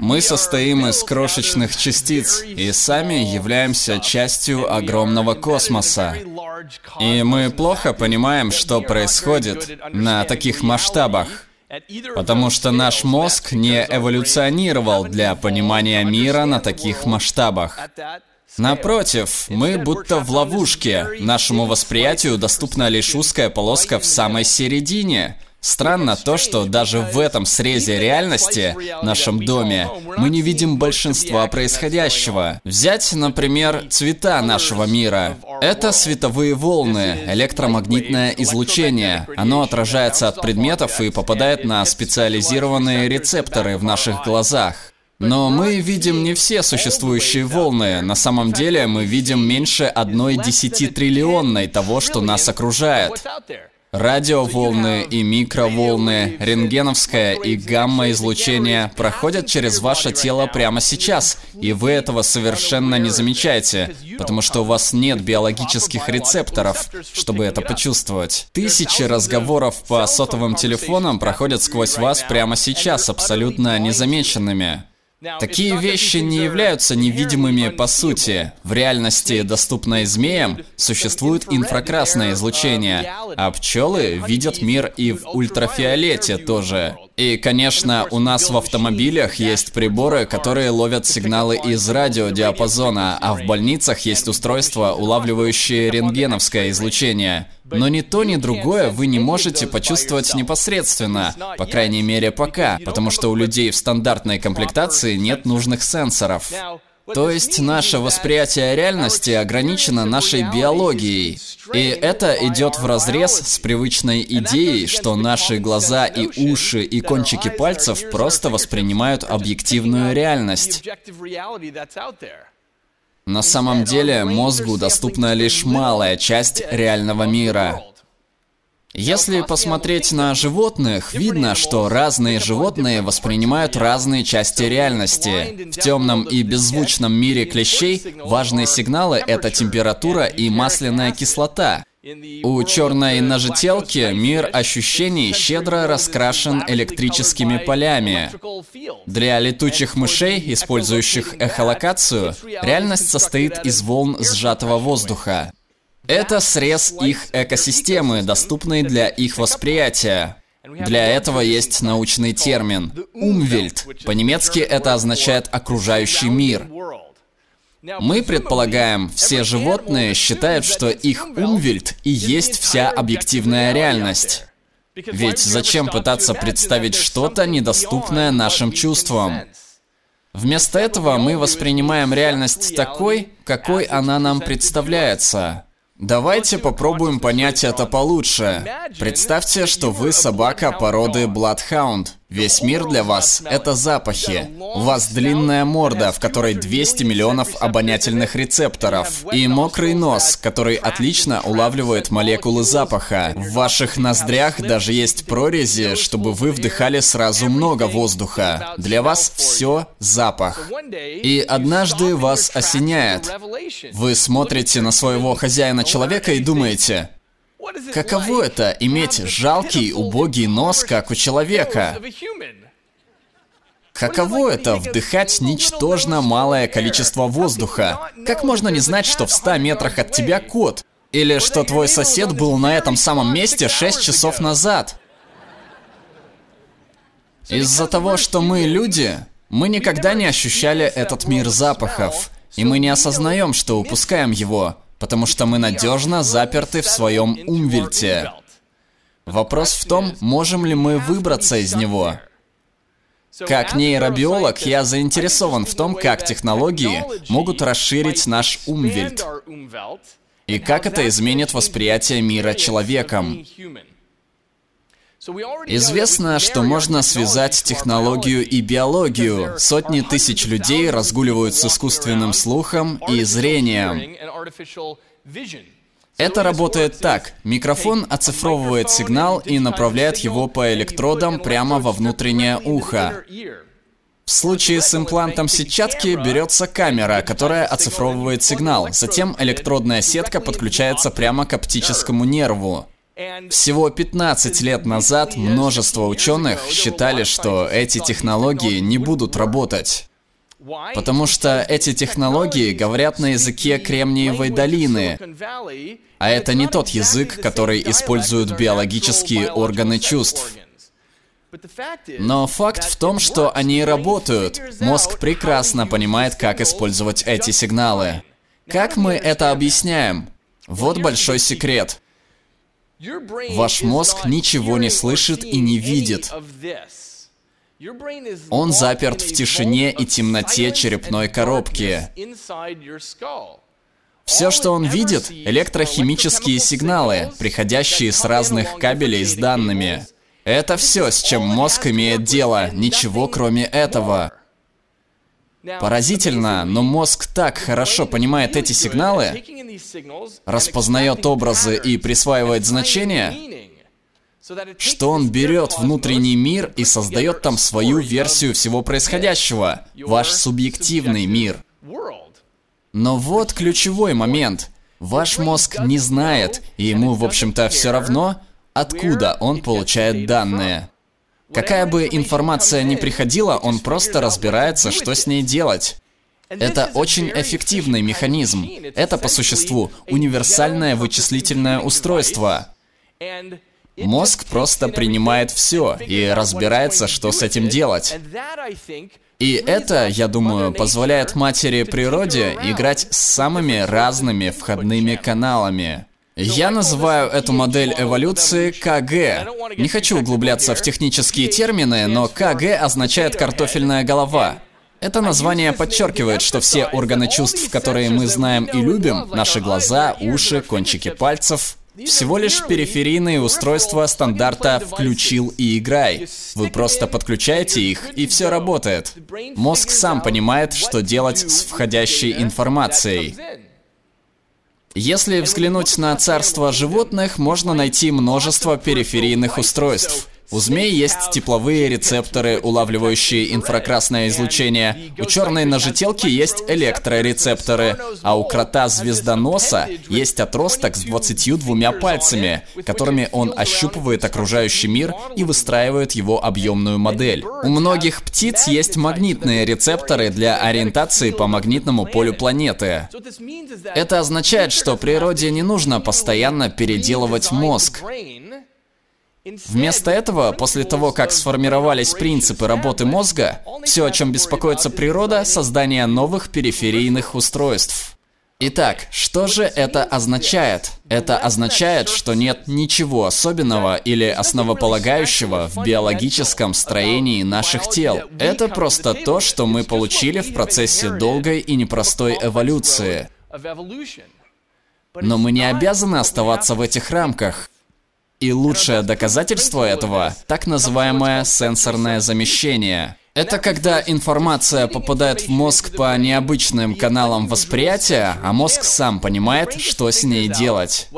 Мы состоим из крошечных частиц и сами являемся частью огромного космоса. И мы плохо понимаем, что происходит на таких масштабах. Потому что наш мозг не эволюционировал для понимания мира на таких масштабах. Напротив, мы будто в ловушке. Нашему восприятию доступна лишь узкая полоска в самой середине — Странно то, что даже в этом срезе реальности, нашем доме, мы не видим большинства происходящего. Взять, например, цвета нашего мира. Это световые волны, электромагнитное излучение. Оно отражается от предметов и попадает на специализированные рецепторы в наших глазах. Но мы видим не все существующие волны. На самом деле мы видим меньше одной десятитриллионной того, что нас окружает. Радиоволны и микроволны, рентгеновское и гамма-излучение проходят через ваше тело прямо сейчас, и вы этого совершенно не замечаете, потому что у вас нет биологических рецепторов, чтобы это почувствовать. Тысячи разговоров по сотовым телефонам проходят сквозь вас прямо сейчас, абсолютно незамеченными. Такие вещи не являются невидимыми по сути. В реальности, доступной змеям, существует инфракрасное излучение, а пчелы видят мир и в ультрафиолете тоже. И, конечно, у нас в автомобилях есть приборы, которые ловят сигналы из радиодиапазона, а в больницах есть устройства, улавливающие рентгеновское излучение. Но ни то, ни другое вы не можете почувствовать непосредственно, по крайней мере пока, потому что у людей в стандартной комплектации нет нужных сенсоров. То есть наше восприятие реальности ограничено нашей биологией. И это идет в разрез с привычной идеей, что наши глаза и уши и кончики пальцев просто воспринимают объективную реальность. На самом деле мозгу доступна лишь малая часть реального мира. Если посмотреть на животных, видно, что разные животные воспринимают разные части реальности. В темном и беззвучном мире клещей важные сигналы — это температура и масляная кислота. У черной ножетелки мир ощущений щедро раскрашен электрическими полями. Для летучих мышей, использующих эхолокацию, реальность состоит из волн сжатого воздуха. Это срез их экосистемы, доступный для их восприятия. Для этого есть научный термин «умвельт». По-немецки это означает «окружающий мир». Мы предполагаем, все животные считают, что их умвельт и есть вся объективная реальность. Ведь зачем пытаться представить что-то, недоступное нашим чувствам? Вместо этого мы воспринимаем реальность такой, какой она нам представляется. Давайте попробуем понять это получше. Представьте, что вы собака породы Bloodhound. Весь мир для вас — это запахи. У вас длинная морда, в которой 200 миллионов обонятельных рецепторов. И мокрый нос, который отлично улавливает молекулы запаха. В ваших ноздрях даже есть прорези, чтобы вы вдыхали сразу много воздуха. Для вас все запах. И однажды вас осеняет. Вы смотрите на своего хозяина-человека и думаете, Каково это иметь жалкий, убогий нос, как у человека? Каково это вдыхать ничтожно малое количество воздуха? Как можно не знать, что в 100 метрах от тебя кот? Или что твой сосед был на этом самом месте 6 часов назад? Из-за того, что мы люди, мы никогда не ощущали этот мир запахов, и мы не осознаем, что упускаем его потому что мы надежно заперты в своем умвельте. Вопрос в том, можем ли мы выбраться из него. Как нейробиолог, я заинтересован в том, как технологии могут расширить наш умвельт и как это изменит восприятие мира человеком. Известно, что можно связать технологию и биологию. Сотни тысяч людей разгуливают с искусственным слухом и зрением. Это работает так. Микрофон оцифровывает сигнал и направляет его по электродам прямо во внутреннее ухо. В случае с имплантом сетчатки берется камера, которая оцифровывает сигнал. Затем электродная сетка подключается прямо к оптическому нерву. Всего 15 лет назад множество ученых считали, что эти технологии не будут работать. Потому что эти технологии говорят на языке Кремниевой долины, а это не тот язык, который используют биологические органы чувств. Но факт в том, что они работают. Мозг прекрасно понимает, как использовать эти сигналы. Как мы это объясняем? Вот большой секрет. Ваш мозг ничего не слышит и не видит. Он заперт в тишине и темноте черепной коробки. Все, что он видит, электрохимические сигналы, приходящие с разных кабелей с данными. Это все, с чем мозг имеет дело, ничего кроме этого. Поразительно, но мозг так хорошо понимает эти сигналы, распознает образы и присваивает значения, что он берет внутренний мир и создает там свою версию всего происходящего, ваш субъективный мир. Но вот ключевой момент. Ваш мозг не знает, и ему, в общем-то, все равно, откуда он получает данные. Какая бы информация ни приходила, он просто разбирается, что с ней делать. Это очень эффективный механизм. Это, по существу, универсальное вычислительное устройство. Мозг просто принимает все и разбирается, что с этим делать. И это, я думаю, позволяет матери природе играть с самыми разными входными каналами. Я называю эту модель эволюции КГ. Не хочу углубляться в технические термины, но КГ означает «картофельная голова». Это название подчеркивает, что все органы чувств, которые мы знаем и любим, наши глаза, уши, кончики пальцев, всего лишь периферийные устройства стандарта «включил и играй». Вы просто подключаете их, и все работает. Мозг сам понимает, что делать с входящей информацией. Если взглянуть на царство животных, можно найти множество периферийных устройств. У змей есть тепловые рецепторы, улавливающие инфракрасное излучение. У черной ножетелки есть электрорецепторы, а у крота-звездоноса есть отросток с 22 пальцами, которыми он ощупывает окружающий мир и выстраивает его объемную модель. У многих птиц есть магнитные рецепторы для ориентации по магнитному полю планеты. Это означает, что природе не нужно постоянно переделывать мозг. Вместо этого, после того, как сформировались принципы работы мозга, все, о чем беспокоится природа, создание новых периферийных устройств. Итак, что же это означает? Это означает, что нет ничего особенного или основополагающего в биологическом строении наших тел. Это просто то, что мы получили в процессе долгой и непростой эволюции. Но мы не обязаны оставаться в этих рамках. И лучшее доказательство этого – так называемое сенсорное замещение. Это когда информация попадает в мозг по необычным каналам восприятия, а мозг сам понимает, что с ней делать.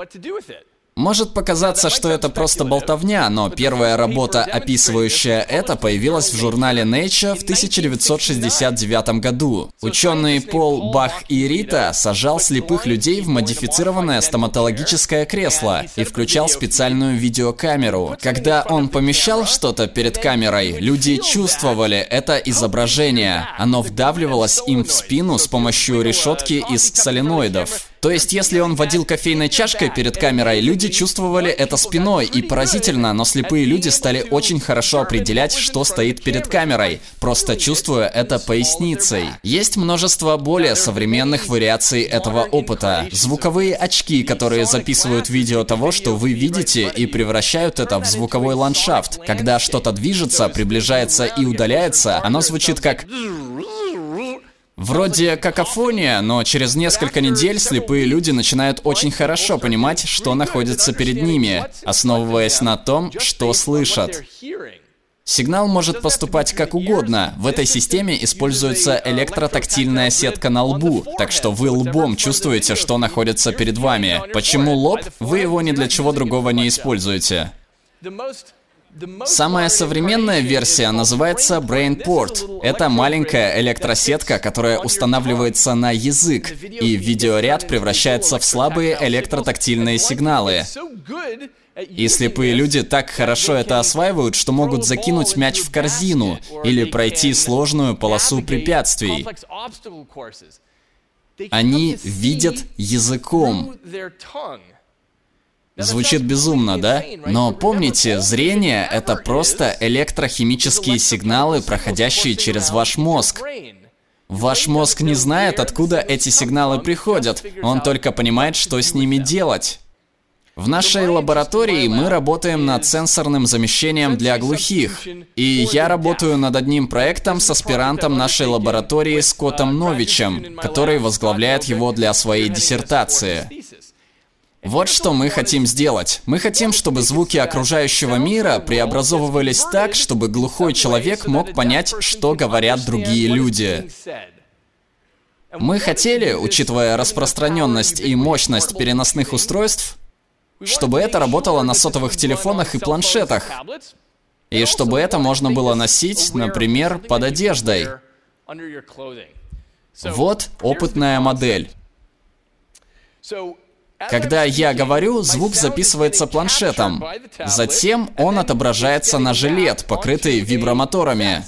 Может показаться, что это просто болтовня, но первая работа, описывающая это, появилась в журнале Nature в 1969 году. Ученый Пол Бах и Рита сажал слепых людей в модифицированное стоматологическое кресло и включал специальную видеокамеру. Когда он помещал что-то перед камерой, люди чувствовали это изображение. Оно вдавливалось им в спину с помощью решетки из соленоидов. То есть, если он водил кофейной чашкой перед камерой, люди чувствовали это спиной, и поразительно, но слепые люди стали очень хорошо определять, что стоит перед камерой, просто чувствуя это поясницей. Есть множество более современных вариаций этого опыта. Звуковые очки, которые записывают видео того, что вы видите, и превращают это в звуковой ландшафт. Когда что-то движется, приближается и удаляется, оно звучит как Вроде какофония, но через несколько недель слепые люди начинают очень хорошо понимать, что находится перед ними, основываясь на том, что слышат. Сигнал может поступать как угодно. В этой системе используется электротактильная сетка на лбу, так что вы лбом чувствуете, что находится перед вами. Почему лоб? Вы его ни для чего другого не используете. Самая современная версия называется BrainPort. Это маленькая электросетка, которая устанавливается на язык, и видеоряд превращается в слабые электротактильные сигналы. И слепые люди так хорошо это осваивают, что могут закинуть мяч в корзину или пройти сложную полосу препятствий. Они видят языком. Звучит безумно, да? Но помните, зрение — это просто электрохимические сигналы, проходящие через ваш мозг. Ваш мозг не знает, откуда эти сигналы приходят, он только понимает, что с ними делать. В нашей лаборатории мы работаем над сенсорным замещением для глухих. И я работаю над одним проектом с аспирантом нашей лаборатории Скоттом Новичем, который возглавляет его для своей диссертации. Вот что мы хотим сделать. Мы хотим, чтобы звуки окружающего мира преобразовывались так, чтобы глухой человек мог понять, что говорят другие люди. Мы хотели, учитывая распространенность и мощность переносных устройств, чтобы это работало на сотовых телефонах и планшетах. И чтобы это можно было носить, например, под одеждой. Вот опытная модель. Когда я говорю, звук записывается планшетом. Затем он отображается на жилет, покрытый вибромоторами,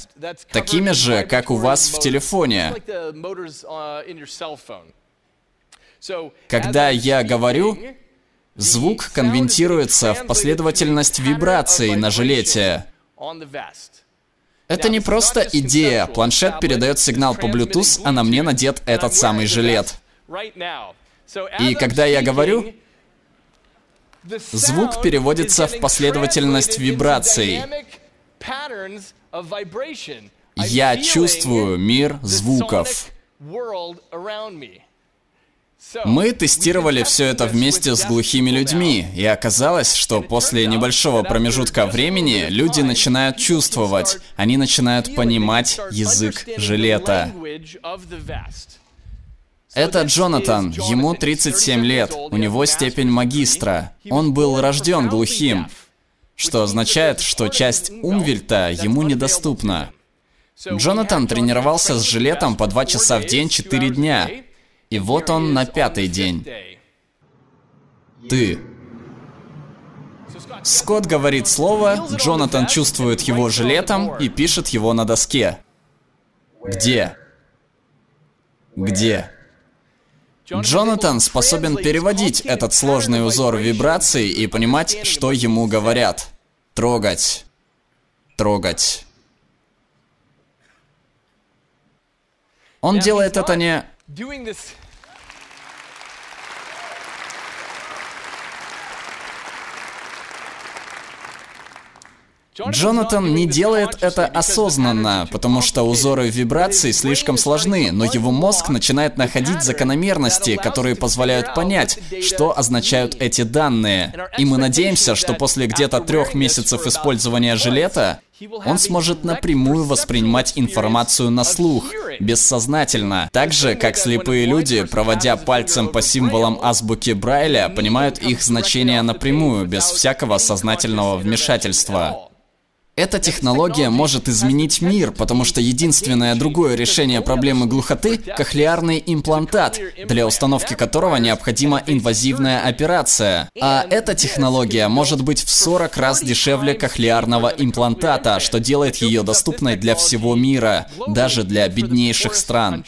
такими же, как у вас в телефоне. Когда я говорю, Звук конвертируется в последовательность вибраций на жилете. Это не просто идея. Планшет передает сигнал по Bluetooth, а на мне надет этот самый жилет. И когда я говорю, звук переводится в последовательность вибраций. Я чувствую мир звуков. Мы тестировали все это вместе с глухими людьми, и оказалось, что после небольшого промежутка времени люди начинают чувствовать, они начинают понимать язык жилета. Это Джонатан, ему 37 лет, у него степень магистра. Он был рожден глухим, что означает, что часть умвельта ему недоступна. Джонатан тренировался с жилетом по 2 часа в день 4 дня, и вот он на пятый день. Ты. Скотт говорит слово, Джонатан чувствует его жилетом и пишет его на доске. Где? Где? Джонатан способен переводить этот сложный узор вибраций и понимать, что ему говорят. Трогать. Трогать. Он делает это не Джонатан не делает это осознанно, потому что узоры вибраций слишком сложны, но его мозг начинает находить закономерности, которые позволяют понять, что означают эти данные. И мы надеемся, что после где-то трех месяцев использования жилета он сможет напрямую воспринимать информацию на слух, бессознательно. Так же, как слепые люди, проводя пальцем по символам азбуки Брайля, понимают их значение напрямую, без всякого сознательного вмешательства. Эта технология может изменить мир, потому что единственное другое решение проблемы глухоты – кохлеарный имплантат, для установки которого необходима инвазивная операция. А эта технология может быть в 40 раз дешевле кохлеарного имплантата, что делает ее доступной для всего мира, даже для беднейших стран.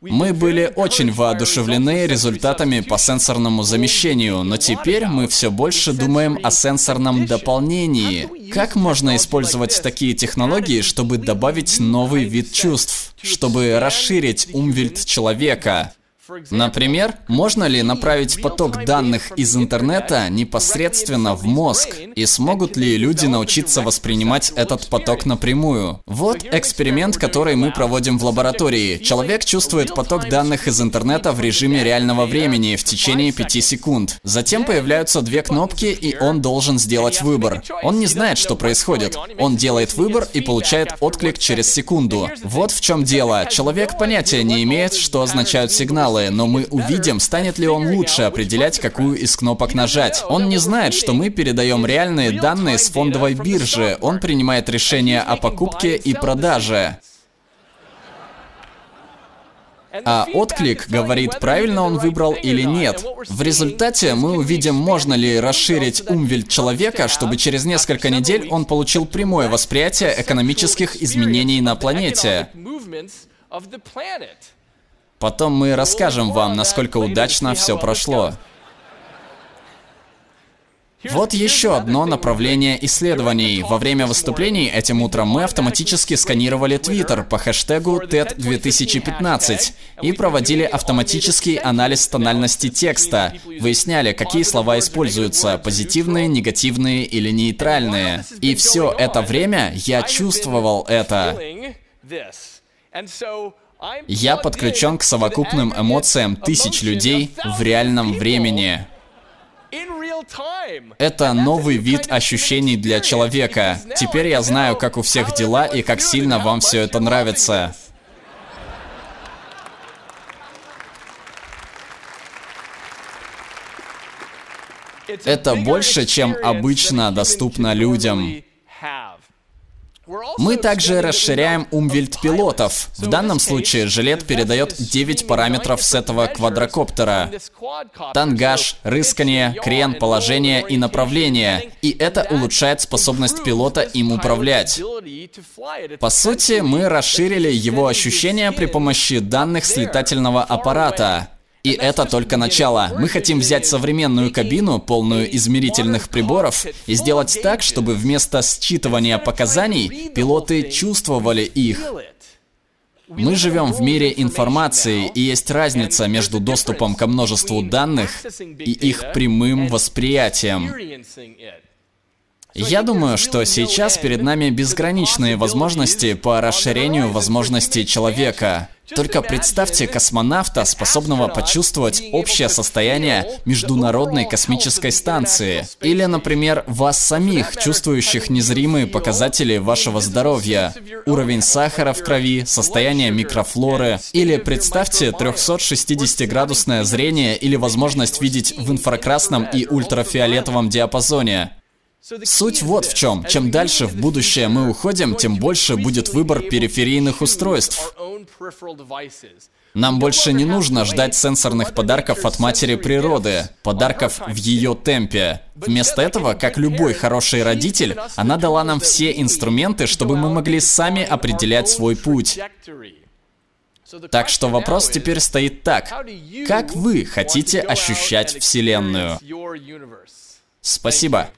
Мы были очень воодушевлены результатами по сенсорному замещению, но теперь мы все больше думаем о сенсорном дополнении. Как можно использовать такие технологии, чтобы добавить новый вид чувств, чтобы расширить умвельт человека? Например, можно ли направить поток данных из интернета непосредственно в мозг? И смогут ли люди научиться воспринимать этот поток напрямую? Вот эксперимент, который мы проводим в лаборатории. Человек чувствует поток данных из интернета в режиме реального времени в течение 5 секунд. Затем появляются две кнопки, и он должен сделать выбор. Он не знает, что происходит. Он делает выбор и получает отклик через секунду. Вот в чем дело. Человек понятия не имеет, что означают сигналы сигналы, но мы увидим, станет ли он лучше определять, какую из кнопок нажать. Он не знает, что мы передаем реальные данные с фондовой биржи. Он принимает решение о покупке и продаже. а отклик говорит, правильно он выбрал или нет. В результате мы увидим, можно ли расширить умвельт человека, чтобы через несколько недель он получил прямое восприятие экономических изменений на планете. Потом мы расскажем вам, насколько удачно все прошло. Вот еще одно направление исследований. Во время выступлений этим утром мы автоматически сканировали Twitter по хэштегу TED2015 и проводили автоматический анализ тональности текста. Выясняли, какие слова используются, позитивные, негативные или нейтральные. И все это время я чувствовал это. Я подключен к совокупным эмоциям тысяч людей в реальном времени. Это новый вид ощущений для человека. Теперь я знаю, как у всех дела и как сильно вам все это нравится. Это больше, чем обычно доступно людям. Мы также расширяем умвельт пилотов. В данном случае жилет передает 9 параметров с этого квадрокоптера. Тангаж, рыскание, крен, положение и направление. И это улучшает способность пилота им управлять. По сути, мы расширили его ощущения при помощи данных с летательного аппарата. И это только начало. Мы хотим взять современную кабину, полную измерительных приборов, и сделать так, чтобы вместо считывания показаний пилоты чувствовали их. Мы живем в мире информации, и есть разница между доступом ко множеству данных и их прямым восприятием. Я думаю, что сейчас перед нами безграничные возможности по расширению возможностей человека. Только представьте космонавта, способного почувствовать общее состояние Международной космической станции. Или, например, вас самих, чувствующих незримые показатели вашего здоровья. Уровень сахара в крови, состояние микрофлоры. Или представьте 360-градусное зрение или возможность видеть в инфракрасном и ультрафиолетовом диапазоне. Суть вот в чем. Чем дальше в будущее мы уходим, тем больше будет выбор периферийных устройств. Нам больше не нужно ждать сенсорных подарков от матери природы, подарков в ее темпе. Вместо этого, как любой хороший родитель, она дала нам все инструменты, чтобы мы могли сами определять свой путь. Так что вопрос теперь стоит так. Как вы хотите ощущать Вселенную? Спасибо.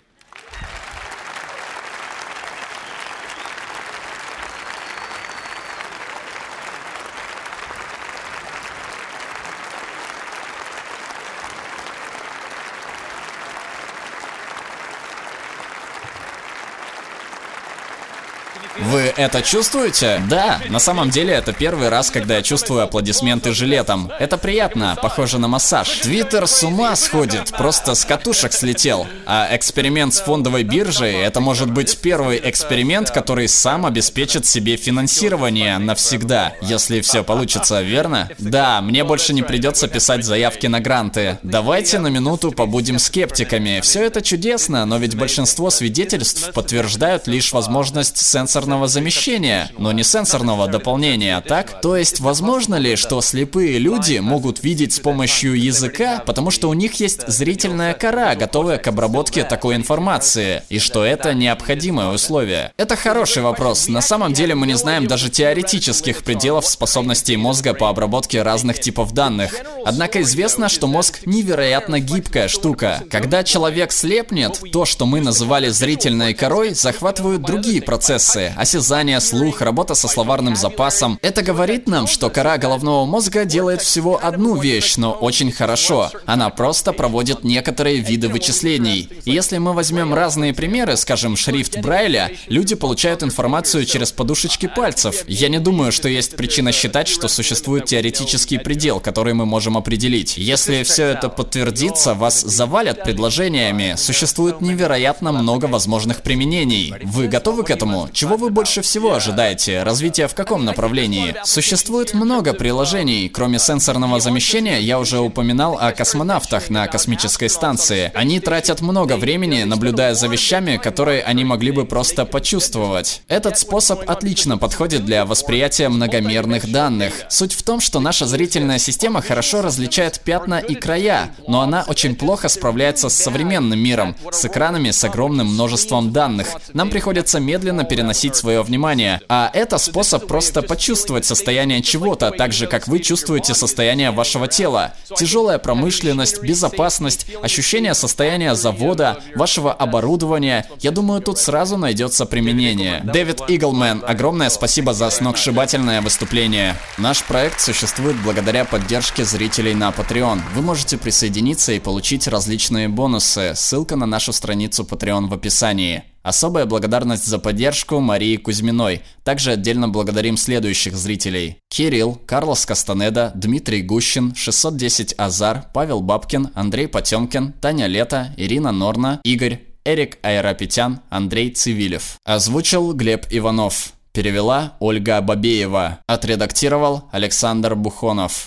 Вы это чувствуете? Да, на самом деле это первый раз, когда я чувствую аплодисменты жилетом. Это приятно, похоже на массаж. Твиттер с ума сходит, просто с катушек слетел. А эксперимент с фондовой биржей, это может быть первый эксперимент, который сам обеспечит себе финансирование навсегда, если все получится, верно? Да, мне больше не придется писать заявки на гранты. Давайте на минуту побудем скептиками. Все это чудесно, но ведь большинство свидетельств подтверждают лишь возможность сенсорного сенсорного замещения, но не сенсорного дополнения, так? То есть, возможно ли, что слепые люди могут видеть с помощью языка, потому что у них есть зрительная кора, готовая к обработке такой информации, и что это необходимое условие? Это хороший вопрос. На самом деле мы не знаем даже теоретических пределов способностей мозга по обработке разных типов данных. Однако известно, что мозг невероятно гибкая штука. Когда человек слепнет, то, что мы называли зрительной корой, захватывают другие процессы, осязание, слух, работа со словарным запасом. Это говорит нам, что кора головного мозга делает всего одну вещь, но очень хорошо. Она просто проводит некоторые виды вычислений. И если мы возьмем разные примеры, скажем, шрифт Брайля, люди получают информацию через подушечки пальцев. Я не думаю, что есть причина считать, что существует теоретический предел, который мы можем определить. Если все это подтвердится, вас завалят предложениями. Существует невероятно много возможных применений. Вы готовы к этому? Чего вы больше больше всего ожидаете? Развитие в каком направлении? Существует много приложений. Кроме сенсорного замещения, я уже упоминал о космонавтах на космической станции. Они тратят много времени, наблюдая за вещами, которые они могли бы просто почувствовать. Этот способ отлично подходит для восприятия многомерных данных. Суть в том, что наша зрительная система хорошо различает пятна и края, но она очень плохо справляется с современным миром, с экранами с огромным множеством данных. Нам приходится медленно переносить свое внимание, а это способ просто почувствовать состояние чего-то, так же, как вы чувствуете состояние вашего тела. Тяжелая промышленность, безопасность, ощущение состояния завода, вашего оборудования. Я думаю, тут сразу найдется применение. Дэвид Иглмен, огромное спасибо за сногсшибательное выступление. Наш проект существует благодаря поддержке зрителей на Patreon. Вы можете присоединиться и получить различные бонусы. Ссылка на нашу страницу Patreon в описании. Особая благодарность за поддержку Марии Кузьминой. Также отдельно благодарим следующих зрителей. Кирилл, Карлос Кастанеда, Дмитрий Гущин, 610 Азар, Павел Бабкин, Андрей Потемкин, Таня Лето, Ирина Норна, Игорь, Эрик Айрапетян, Андрей Цивилев. Озвучил Глеб Иванов. Перевела Ольга Бабеева. Отредактировал Александр Бухонов.